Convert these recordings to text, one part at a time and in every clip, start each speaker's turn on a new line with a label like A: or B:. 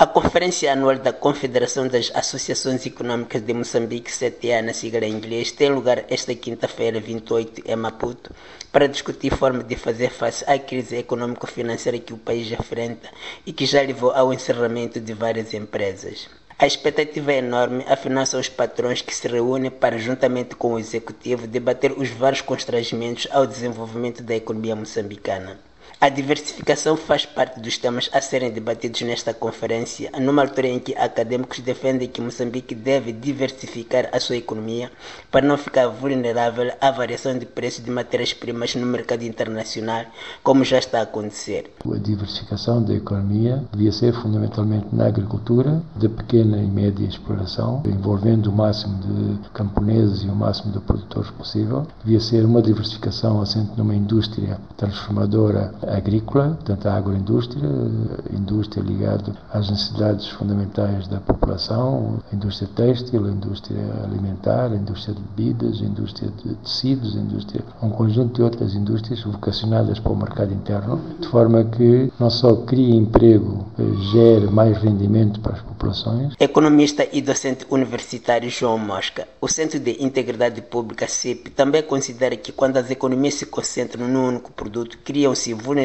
A: A Conferência Anual da Confederação das Associações Econômicas de Moçambique, CTA na sigla em inglês, tem lugar esta quinta-feira, 28, em Maputo, para discutir forma de fazer face à crise econômico-financeira que o país enfrenta e que já levou ao encerramento de várias empresas. A expectativa é enorme, afinal são os patrões que se reúnem para, juntamente com o executivo, debater os vários constrangimentos ao desenvolvimento da economia moçambicana. A diversificação faz parte dos temas a serem debatidos nesta conferência, numa altura em que acadêmicos defendem que Moçambique deve diversificar a sua economia para não ficar vulnerável à variação de preços de matérias-primas no mercado internacional, como já está a acontecer.
B: A diversificação da economia devia ser fundamentalmente na agricultura, de pequena e média exploração, envolvendo o máximo de camponeses e o máximo de produtores possível. Devia ser uma diversificação assente numa indústria transformadora agrícola, portanto a agroindústria, indústria ligada às necessidades fundamentais da população, a indústria têxtil, a indústria alimentar, a indústria de bebidas, a indústria de tecidos, a indústria, um conjunto de outras indústrias vocacionadas para o mercado interno, de forma que não só crie emprego, gere mais rendimento para as populações.
A: Economista e docente universitário João Mosca, o Centro de Integridade Pública CIP também considera que quando as economias se concentram num único produto, criam-se vulnerabilidades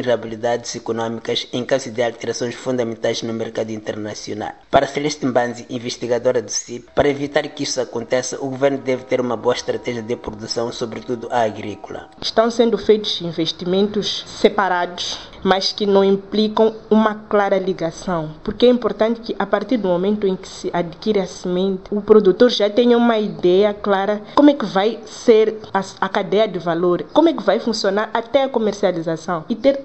A: econômicas em caso de alterações fundamentais no mercado internacional. Para Celeste Mbanzi, investigadora do CIP, para evitar que isso aconteça, o governo deve ter uma boa estratégia de produção, sobretudo a agrícola.
C: Estão sendo feitos investimentos separados mas que não implicam uma clara ligação, porque é importante que a partir do momento em que se adquire a semente, o produtor já tenha uma ideia clara como é que vai ser a, a cadeia de valor, como é que vai funcionar até a comercialização e ter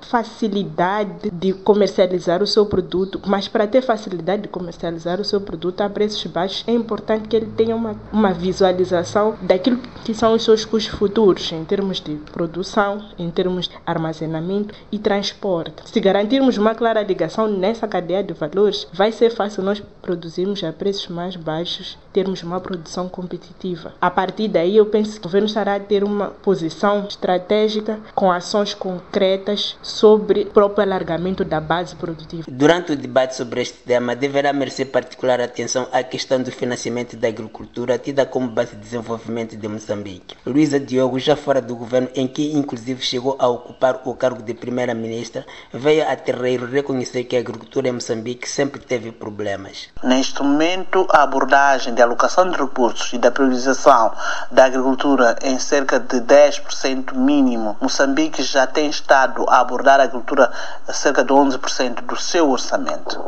C: facilidade de comercializar o seu produto, mas para ter facilidade de comercializar o seu produto a preços baixos é importante que ele tenha uma, uma visualização daquilo que são os seus custos futuros em termos de produção, em termos de armazenamento e transporte. Se garantirmos uma clara ligação nessa cadeia de valores, vai ser fácil nós produzirmos a preços mais baixos, termos uma produção competitiva. A partir daí, eu penso que o governo estará a ter uma posição estratégica com ações concretas sobre o próprio alargamento da base produtiva.
A: Durante o debate sobre este tema, deverá merecer particular atenção à questão do financiamento da agricultura, tida como base de desenvolvimento de Moçambique. Luísa Diogo, já fora do governo, em que inclusive chegou a ocupar o cargo de primeira-ministra, veio a Terreiro reconhecer que a agricultura em Moçambique sempre teve problemas.
D: Neste momento, a abordagem de alocação de recursos e da priorização da agricultura em cerca de 10% mínimo, Moçambique já tem estado a abordar a agricultura a cerca de 11% do seu orçamento.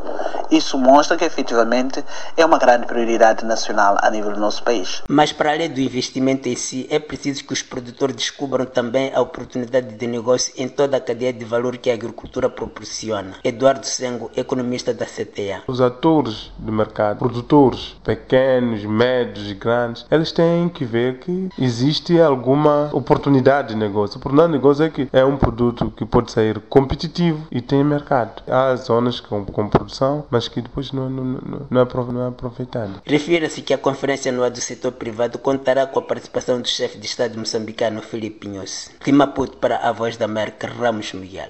D: Isso mostra que efetivamente é uma grande prioridade nacional a nível do nosso país.
A: Mas para além do investimento em si, é preciso que os produtores descubram também a oportunidade de negócio em toda a cadeia de valor que a agricultura proporciona. Eduardo Sengo, economista da CTA.
E: Os atores do mercado, produtores pequenos, médios e grandes, eles têm que ver que existe alguma oportunidade de negócio. O oportunidade de negócio é que é um produto que pode sair competitivo e tem mercado. Há zonas com, com produção, mas que depois não, não, não, não, é, é aproveitado.
A: Refira-se que a Conferência Anual do Setor Privado contará com a participação do chefe de Estado moçambicano Filipe Pinhos. De Maputo para a Voz da América, Ramos Miguel.